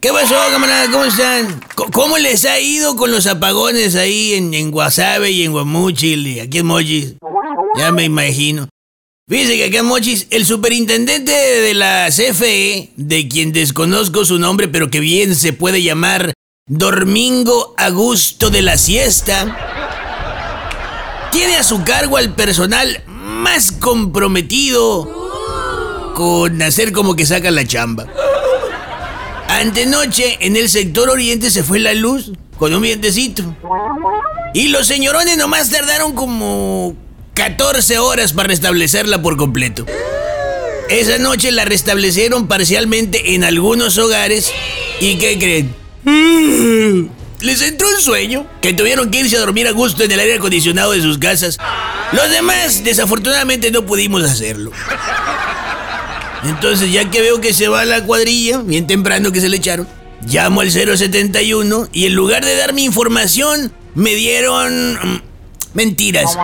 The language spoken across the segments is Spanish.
¿Qué pasó, camarada? ¿Cómo están? ¿Cómo les ha ido con los apagones ahí en, en Guasave y en Guamuchil y aquí en Mochis? Ya me imagino. Fíjense que acá en Mochis, el superintendente de la CFE, de quien desconozco su nombre, pero que bien se puede llamar Domingo Augusto de la Siesta, tiene a su cargo al personal más comprometido con hacer como que saca la chamba. Antenoche en el sector oriente se fue la luz con un vientecito. Y los señorones nomás tardaron como 14 horas para restablecerla por completo. Esa noche la restablecieron parcialmente en algunos hogares. ¿Y qué creen? Les entró un sueño que tuvieron que irse a dormir a gusto en el aire acondicionado de sus casas. Los demás, desafortunadamente, no pudimos hacerlo. Entonces, ya que veo que se va la cuadrilla, bien temprano que se le echaron, llamo al 071 y en lugar de darme información, me dieron mm, mentiras.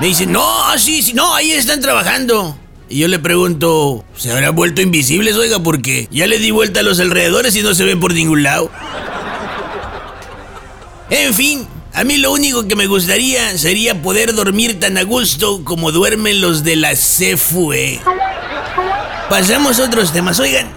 Me dicen, no, sí, sí, no, ahí están trabajando. Y yo le pregunto, ¿se habrán vuelto invisibles, oiga? Porque ya le di vuelta a los alrededores y no se ven por ningún lado. En fin, a mí lo único que me gustaría sería poder dormir tan a gusto como duermen los de la CFUE. Pasamos a otros temas. Oigan,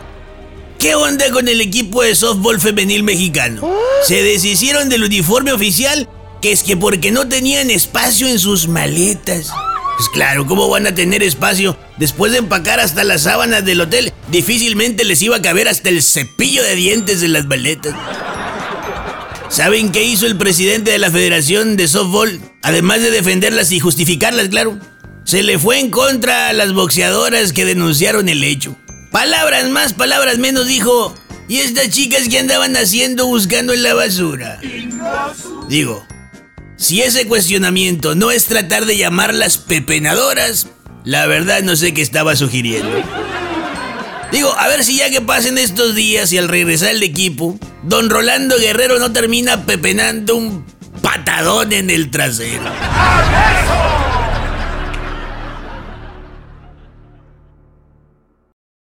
¿qué onda con el equipo de softball femenil mexicano? Se deshicieron del uniforme oficial, que es que porque no tenían espacio en sus maletas. Pues claro, ¿cómo van a tener espacio? Después de empacar hasta las sábanas del hotel, difícilmente les iba a caber hasta el cepillo de dientes en las maletas. ¿Saben qué hizo el presidente de la Federación de Softball? Además de defenderlas y justificarlas, claro. Se le fue en contra a las boxeadoras que denunciaron el hecho. Palabras más, palabras menos, dijo. ¿Y estas chicas que andaban haciendo buscando en la basura? Digo, si ese cuestionamiento no es tratar de llamarlas pepenadoras, la verdad no sé qué estaba sugiriendo. Digo, a ver si ya que pasen estos días y al regresar el equipo, don Rolando Guerrero no termina pepenando un patadón en el trasero.